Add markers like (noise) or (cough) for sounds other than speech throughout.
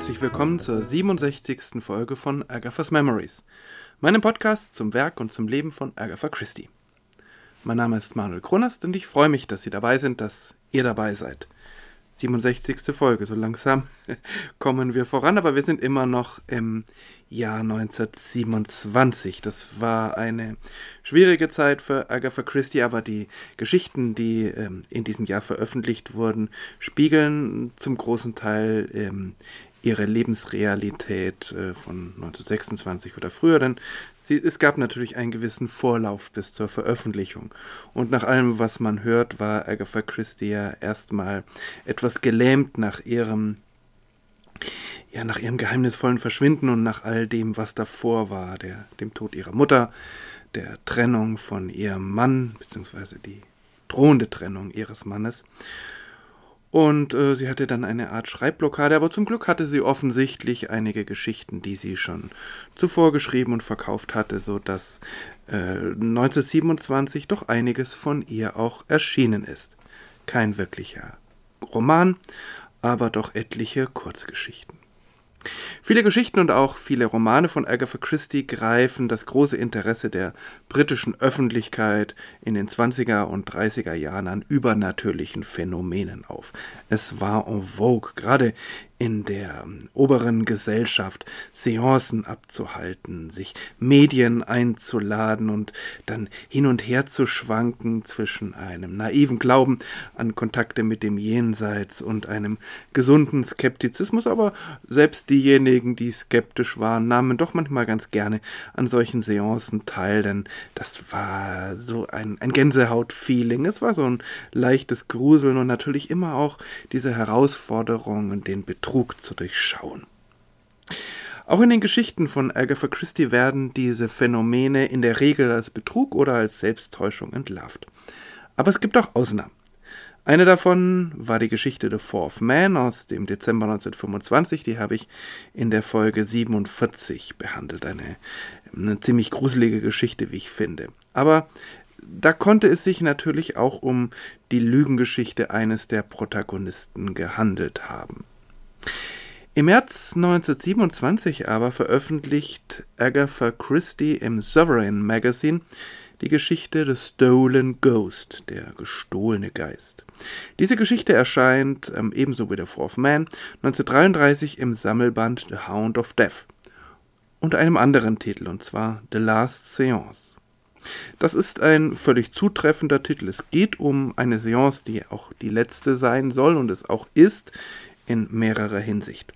herzlich willkommen zur 67. Folge von Agatha's Memories, meinem Podcast zum Werk und zum Leben von Agatha Christie. Mein Name ist Manuel Kronast und ich freue mich, dass Sie dabei sind, dass ihr dabei seid. 67. Folge. So langsam (laughs) kommen wir voran, aber wir sind immer noch im Jahr 1927. Das war eine schwierige Zeit für Agatha Christie, aber die Geschichten, die ähm, in diesem Jahr veröffentlicht wurden, spiegeln zum großen Teil ähm, ihre Lebensrealität äh, von 1926 oder früher, denn sie, es gab natürlich einen gewissen Vorlauf bis zur Veröffentlichung. Und nach allem, was man hört, war Agatha Christie ja erstmal etwas gelähmt nach ihrem ja, nach ihrem geheimnisvollen Verschwinden und nach all dem, was davor war, der, dem Tod ihrer Mutter, der Trennung von ihrem Mann, beziehungsweise die drohende Trennung ihres Mannes. Und äh, sie hatte dann eine Art Schreibblockade, aber zum Glück hatte sie offensichtlich einige Geschichten, die sie schon zuvor geschrieben und verkauft hatte, so dass äh, 1927 doch einiges von ihr auch erschienen ist. Kein wirklicher Roman, aber doch etliche Kurzgeschichten. Viele Geschichten und auch viele Romane von Agatha Christie greifen das große Interesse der britischen Öffentlichkeit in den 20er und 30er Jahren an übernatürlichen Phänomenen auf. Es war en vogue, gerade in der oberen Gesellschaft Seancen abzuhalten, sich Medien einzuladen und dann hin und her zu schwanken zwischen einem naiven Glauben an Kontakte mit dem Jenseits und einem gesunden Skeptizismus, aber selbst diejenigen, die skeptisch waren, nahmen doch manchmal ganz gerne an solchen Seancen teil, denn das war so ein, ein Gänsehaut-Feeling, es war so ein leichtes Gruseln und natürlich immer auch diese Herausforderung und den Betrug Betrug zu durchschauen. Auch in den Geschichten von Agatha Christie werden diese Phänomene in der Regel als Betrug oder als Selbsttäuschung entlarvt. Aber es gibt auch Ausnahmen. Eine davon war die Geschichte The Fourth Man aus dem Dezember 1925, die habe ich in der Folge 47 behandelt. Eine, eine ziemlich gruselige Geschichte, wie ich finde. Aber da konnte es sich natürlich auch um die Lügengeschichte eines der Protagonisten gehandelt haben. Im März 1927 aber veröffentlicht Agatha Christie im Sovereign Magazine die Geschichte The Stolen Ghost, der gestohlene Geist. Diese Geschichte erscheint ähm, ebenso wie The Fourth Man 1933 im Sammelband The Hound of Death unter einem anderen Titel, und zwar The Last Seance. Das ist ein völlig zutreffender Titel. Es geht um eine Seance, die auch die letzte sein soll und es auch ist, in mehrerer Hinsicht.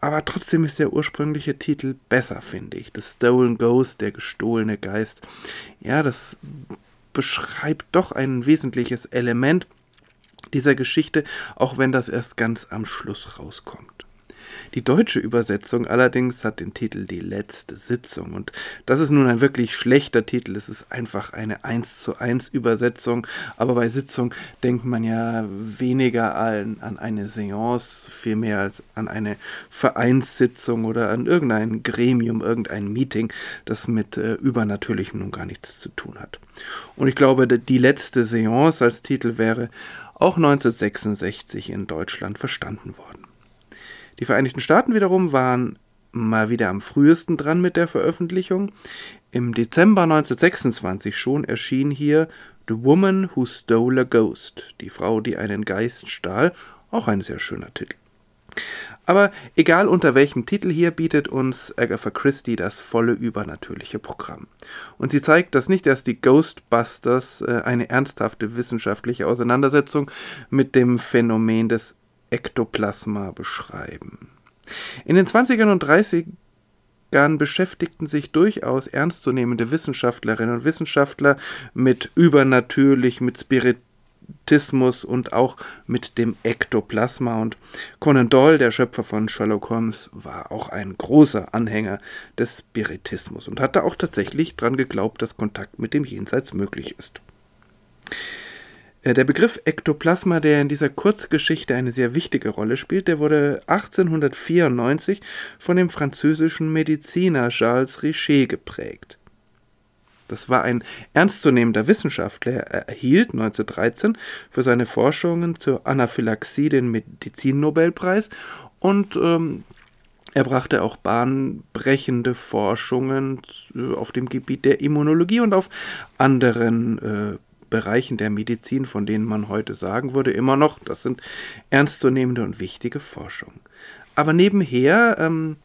Aber trotzdem ist der ursprüngliche Titel besser, finde ich. The Stolen Ghost, der gestohlene Geist. Ja, das beschreibt doch ein wesentliches Element dieser Geschichte, auch wenn das erst ganz am Schluss rauskommt. Die deutsche Übersetzung allerdings hat den Titel Die letzte Sitzung und das ist nun ein wirklich schlechter Titel. Es ist einfach eine 1 zu 1 Übersetzung, aber bei Sitzung denkt man ja weniger an, an eine Seance, vielmehr als an eine Vereinssitzung oder an irgendein Gremium, irgendein Meeting, das mit äh, Übernatürlichem nun gar nichts zu tun hat. Und ich glaube, die letzte Seance als Titel wäre auch 1966 in Deutschland verstanden worden. Die Vereinigten Staaten wiederum waren mal wieder am frühesten dran mit der Veröffentlichung. Im Dezember 1926 schon erschien hier The Woman Who Stole a Ghost, die Frau, die einen Geist stahl, auch ein sehr schöner Titel. Aber egal unter welchem Titel hier bietet uns Agatha Christie das volle übernatürliche Programm. Und sie zeigt, dass nicht erst die Ghostbusters äh, eine ernsthafte wissenschaftliche Auseinandersetzung mit dem Phänomen des Ektoplasma beschreiben. In den 20ern und 30ern beschäftigten sich durchaus ernstzunehmende Wissenschaftlerinnen und Wissenschaftler mit übernatürlich, mit Spiritismus und auch mit dem Ektoplasma. Und Conan Doyle, der Schöpfer von Sherlock Holmes, war auch ein großer Anhänger des Spiritismus und hatte auch tatsächlich daran geglaubt, dass Kontakt mit dem Jenseits möglich ist. Äh, der Begriff Ektoplasma, der in dieser Kurzgeschichte eine sehr wichtige Rolle spielt, der wurde 1894 von dem französischen Mediziner Charles Richer geprägt. Das war ein ernstzunehmender Wissenschaftler. Er erhielt 1913 für seine Forschungen zur Anaphylaxie den Medizinnobelpreis und ähm, er brachte auch bahnbrechende Forschungen auf dem Gebiet der Immunologie und auf anderen äh, Bereichen der Medizin, von denen man heute sagen würde, immer noch, das sind ernstzunehmende und wichtige Forschungen. Aber nebenher ähm,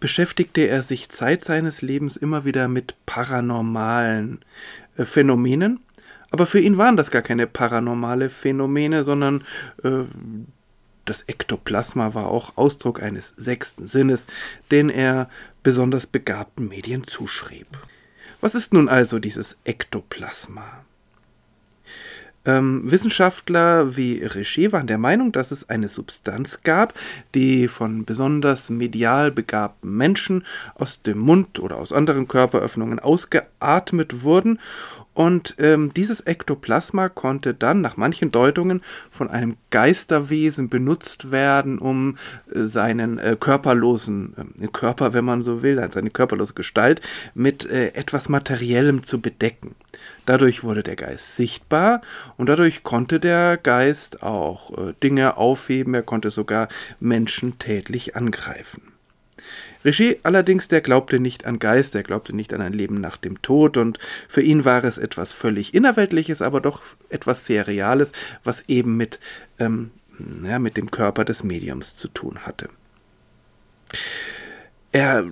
beschäftigte er sich Zeit seines Lebens immer wieder mit paranormalen äh, Phänomenen. Aber für ihn waren das gar keine paranormale Phänomene, sondern äh, das Ektoplasma war auch Ausdruck eines sechsten Sinnes, den er besonders begabten Medien zuschrieb. Was ist nun also dieses Ektoplasma? Ähm, Wissenschaftler wie Richer waren der Meinung, dass es eine Substanz gab, die von besonders medial begabten Menschen aus dem Mund oder aus anderen Körperöffnungen ausgeatmet wurden und ähm, dieses Ektoplasma konnte dann nach manchen Deutungen von einem Geisterwesen benutzt werden, um äh, seinen äh, körperlosen äh, Körper, wenn man so will, seine körperlose Gestalt mit äh, etwas Materiellem zu bedecken. Dadurch wurde der Geist sichtbar und dadurch konnte der Geist auch äh, Dinge aufheben, er konnte sogar Menschen tätlich angreifen. Richer allerdings, der glaubte nicht an Geist, er glaubte nicht an ein Leben nach dem Tod und für ihn war es etwas völlig Innerweltliches, aber doch etwas sehr Reales, was eben mit, ähm, ja, mit dem Körper des Mediums zu tun hatte. Er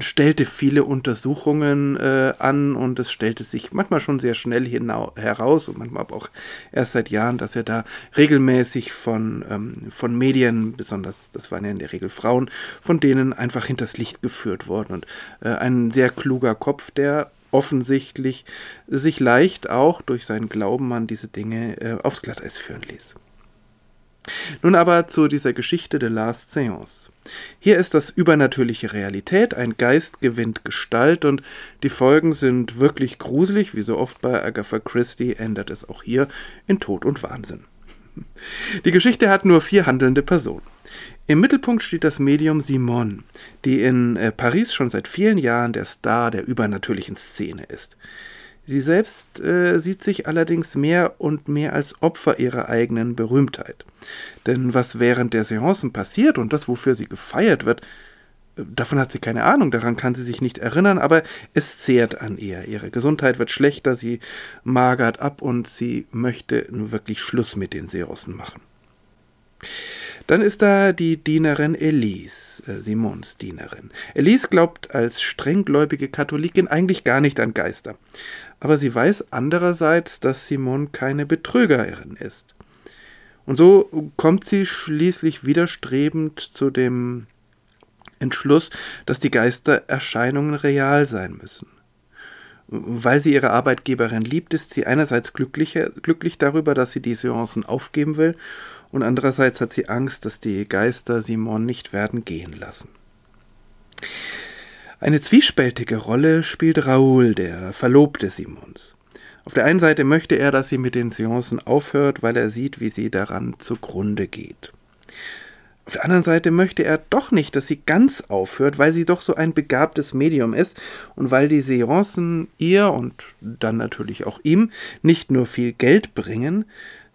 stellte viele Untersuchungen äh, an und es stellte sich manchmal schon sehr schnell heraus und manchmal auch erst seit Jahren, dass er da regelmäßig von, ähm, von Medien, besonders das waren ja in der Regel Frauen, von denen einfach hinters Licht geführt worden und äh, ein sehr kluger Kopf, der offensichtlich sich leicht auch durch seinen Glauben an diese Dinge äh, aufs Glatteis führen ließ. Nun aber zu dieser Geschichte der Last Seance. Hier ist das übernatürliche Realität, ein Geist gewinnt Gestalt und die Folgen sind wirklich gruselig, wie so oft bei Agatha Christie ändert es auch hier in Tod und Wahnsinn. (laughs) Die Geschichte hat nur vier handelnde Personen. Im Mittelpunkt steht das Medium Simone, die in äh, Paris schon seit vielen Jahren der Star der übernatürlichen Szene ist. Sie selbst äh, sieht sich allerdings mehr und mehr als Opfer ihrer eigenen Berühmtheit. Denn was während der Seancen passiert und das, wofür sie gefeiert wird, äh, davon hat sie keine Ahnung, daran kann sie sich nicht erinnern, aber es zehrt an ihr. Ihre Gesundheit wird schlechter, sie magert ab und sie möchte nun wirklich Schluss mit den Seancen machen. Dann ist da die Dienerin Elise, äh, Simons Dienerin. Elise glaubt als strenggläubige Katholikin eigentlich gar nicht an Geister aber sie weiß andererseits, dass Simone keine Betrügerin ist. Und so kommt sie schließlich widerstrebend zu dem Entschluss, dass die Geistererscheinungen real sein müssen. Weil sie ihre Arbeitgeberin liebt, ist sie einerseits glücklich, glücklich darüber, dass sie die Seancen aufgeben will, und andererseits hat sie Angst, dass die Geister Simon nicht werden gehen lassen. Eine zwiespältige Rolle spielt Raoul, der Verlobte Simons. Auf der einen Seite möchte er, dass sie mit den Seancen aufhört, weil er sieht, wie sie daran zugrunde geht. Auf der anderen Seite möchte er doch nicht, dass sie ganz aufhört, weil sie doch so ein begabtes Medium ist und weil die Seancen ihr und dann natürlich auch ihm nicht nur viel Geld bringen,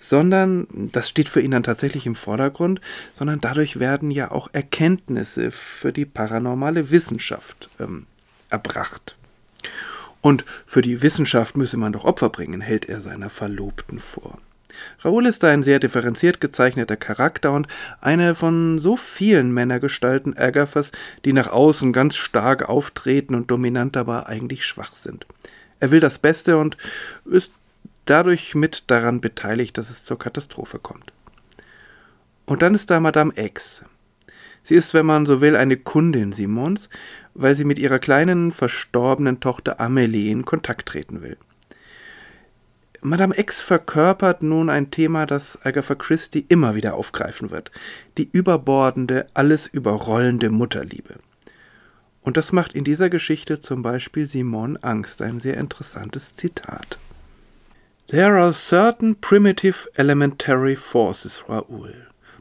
sondern, das steht für ihn dann tatsächlich im Vordergrund, sondern dadurch werden ja auch Erkenntnisse für die paranormale Wissenschaft ähm, erbracht. Und für die Wissenschaft müsse man doch Opfer bringen, hält er seiner Verlobten vor. Raoul ist ein sehr differenziert gezeichneter Charakter und eine von so vielen Männergestalten Agathas, die nach außen ganz stark auftreten und dominant, aber eigentlich schwach sind. Er will das Beste und ist dadurch mit daran beteiligt, dass es zur Katastrophe kommt. Und dann ist da Madame X. Sie ist, wenn man so will, eine Kundin Simons, weil sie mit ihrer kleinen verstorbenen Tochter Amelie in Kontakt treten will. Madame X verkörpert nun ein Thema, das Agatha Christie immer wieder aufgreifen wird: die überbordende, alles überrollende Mutterliebe. Und das macht in dieser Geschichte zum Beispiel Simon Angst, ein sehr interessantes Zitat. There are certain primitive elementary forces, Raoul.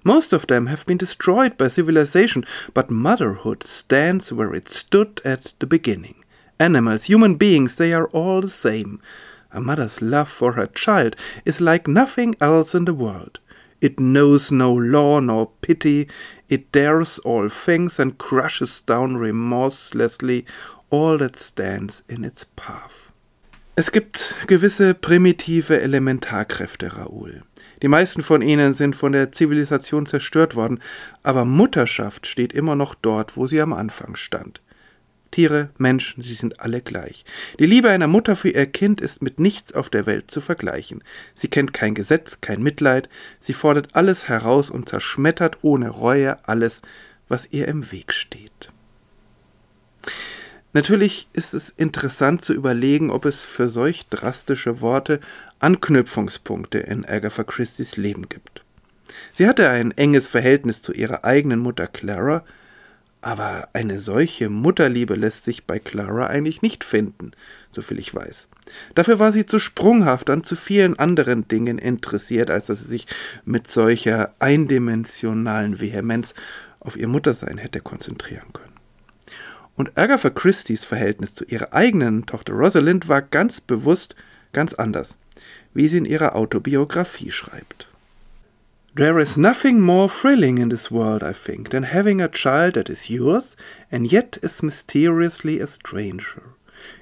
Most of them have been destroyed by civilization, but motherhood stands where it stood at the beginning. Animals, human beings, they are all the same. A mother's love for her child is like nothing else in the world. It knows no law nor pity, it dares all things and crushes down remorselessly all that stands in its path. Es gibt gewisse primitive Elementarkräfte, Raoul. Die meisten von ihnen sind von der Zivilisation zerstört worden, aber Mutterschaft steht immer noch dort, wo sie am Anfang stand. Tiere, Menschen, sie sind alle gleich. Die Liebe einer Mutter für ihr Kind ist mit nichts auf der Welt zu vergleichen. Sie kennt kein Gesetz, kein Mitleid, sie fordert alles heraus und zerschmettert ohne Reue alles, was ihr im Weg steht. Natürlich ist es interessant zu überlegen, ob es für solch drastische Worte Anknüpfungspunkte in Agatha Christie's Leben gibt. Sie hatte ein enges Verhältnis zu ihrer eigenen Mutter Clara, aber eine solche Mutterliebe lässt sich bei Clara eigentlich nicht finden, soviel ich weiß. Dafür war sie zu sprunghaft an zu vielen anderen Dingen interessiert, als dass sie sich mit solcher eindimensionalen Vehemenz auf ihr Muttersein hätte konzentrieren können. Und Agatha Christie's Verhältnis zu ihrer eigenen Tochter Rosalind war ganz bewusst ganz anders, wie sie in ihrer Autobiografie schreibt. There is nothing more thrilling in this world, I think, than having a child that is yours and yet is mysteriously a stranger.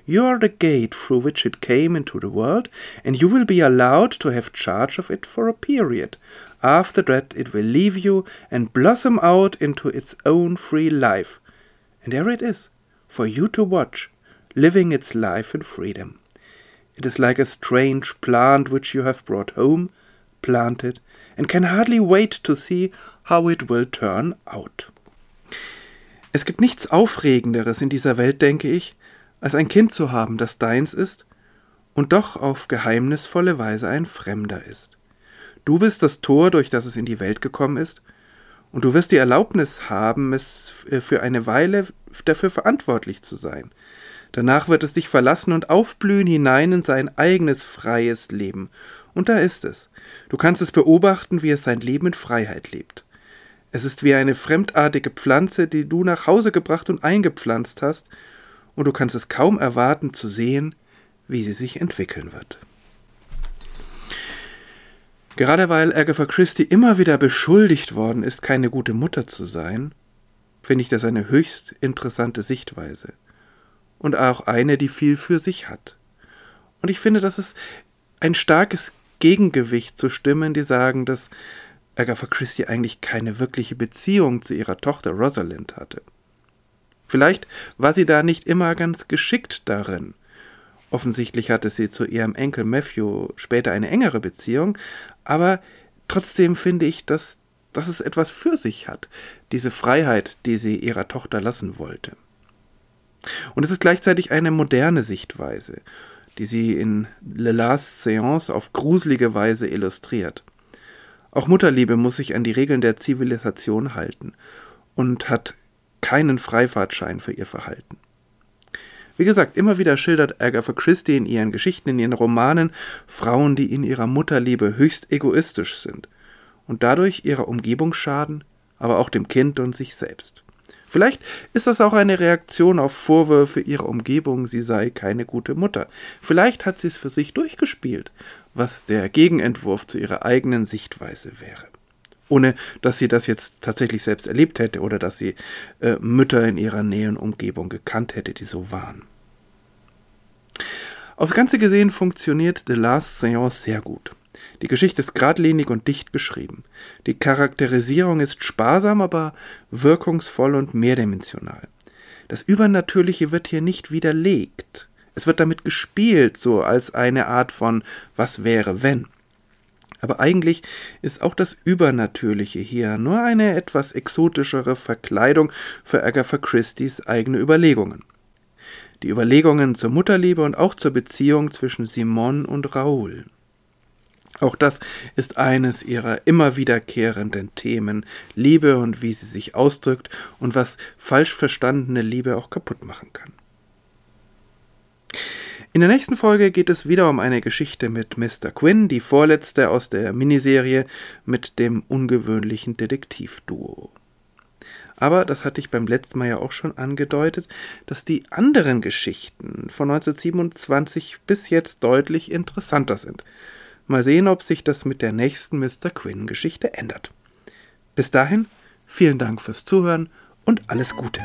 You are the gate through which it came into the world, and you will be allowed to have charge of it for a period. After that, it will leave you and blossom out into its own free life. And there it is, for you to watch, living its life in freedom. It is like a strange plant which you have brought home, planted, and can hardly wait to see how it will turn out. Es gibt nichts Aufregenderes in dieser Welt, denke ich, als ein Kind zu haben, das deins ist und doch auf geheimnisvolle Weise ein Fremder ist. Du bist das Tor, durch das es in die Welt gekommen ist, und du wirst die Erlaubnis haben, es für eine Weile dafür verantwortlich zu sein. Danach wird es dich verlassen und aufblühen hinein in sein eigenes freies Leben und da ist es. Du kannst es beobachten, wie es sein Leben in Freiheit lebt. Es ist wie eine fremdartige Pflanze, die du nach Hause gebracht und eingepflanzt hast, und du kannst es kaum erwarten zu sehen, wie sie sich entwickeln wird. Gerade weil Agatha Christie immer wieder beschuldigt worden ist, keine gute Mutter zu sein, finde ich das eine höchst interessante Sichtweise. Und auch eine, die viel für sich hat. Und ich finde, dass es ein starkes Gegengewicht zu Stimmen, die sagen, dass Agatha Christie eigentlich keine wirkliche Beziehung zu ihrer Tochter Rosalind hatte. Vielleicht war sie da nicht immer ganz geschickt darin. Offensichtlich hatte sie zu ihrem Enkel Matthew später eine engere Beziehung, aber trotzdem finde ich, dass, dass es etwas für sich hat, diese Freiheit, die sie ihrer Tochter lassen wollte. Und es ist gleichzeitig eine moderne Sichtweise die sie in Le Last Seance auf gruselige Weise illustriert. Auch Mutterliebe muss sich an die Regeln der Zivilisation halten und hat keinen Freifahrtschein für ihr Verhalten. Wie gesagt, immer wieder schildert Agatha Christie in ihren Geschichten, in ihren Romanen Frauen, die in ihrer Mutterliebe höchst egoistisch sind und dadurch ihrer Umgebung schaden, aber auch dem Kind und sich selbst. Vielleicht ist das auch eine Reaktion auf Vorwürfe ihrer Umgebung, sie sei keine gute Mutter. Vielleicht hat sie es für sich durchgespielt, was der Gegenentwurf zu ihrer eigenen Sichtweise wäre. Ohne dass sie das jetzt tatsächlich selbst erlebt hätte oder dass sie äh, Mütter in ihrer näheren Umgebung gekannt hätte, die so waren. Aufs Ganze gesehen funktioniert The Last Seance sehr gut. Die Geschichte ist geradlinig und dicht beschrieben. Die Charakterisierung ist sparsam, aber wirkungsvoll und mehrdimensional. Das Übernatürliche wird hier nicht widerlegt. Es wird damit gespielt, so als eine Art von Was wäre wenn. Aber eigentlich ist auch das Übernatürliche hier nur eine etwas exotischere Verkleidung für Agatha Christie's eigene Überlegungen. Die Überlegungen zur Mutterliebe und auch zur Beziehung zwischen Simon und Raoul. Auch das ist eines ihrer immer wiederkehrenden Themen, Liebe und wie sie sich ausdrückt und was falsch verstandene Liebe auch kaputt machen kann. In der nächsten Folge geht es wieder um eine Geschichte mit Mr. Quinn, die vorletzte aus der Miniserie mit dem ungewöhnlichen Detektivduo. Aber das hatte ich beim letzten Mal ja auch schon angedeutet, dass die anderen Geschichten von 1927 bis jetzt deutlich interessanter sind Mal sehen, ob sich das mit der nächsten Mr. Quinn-Geschichte ändert. Bis dahin, vielen Dank fürs Zuhören und alles Gute.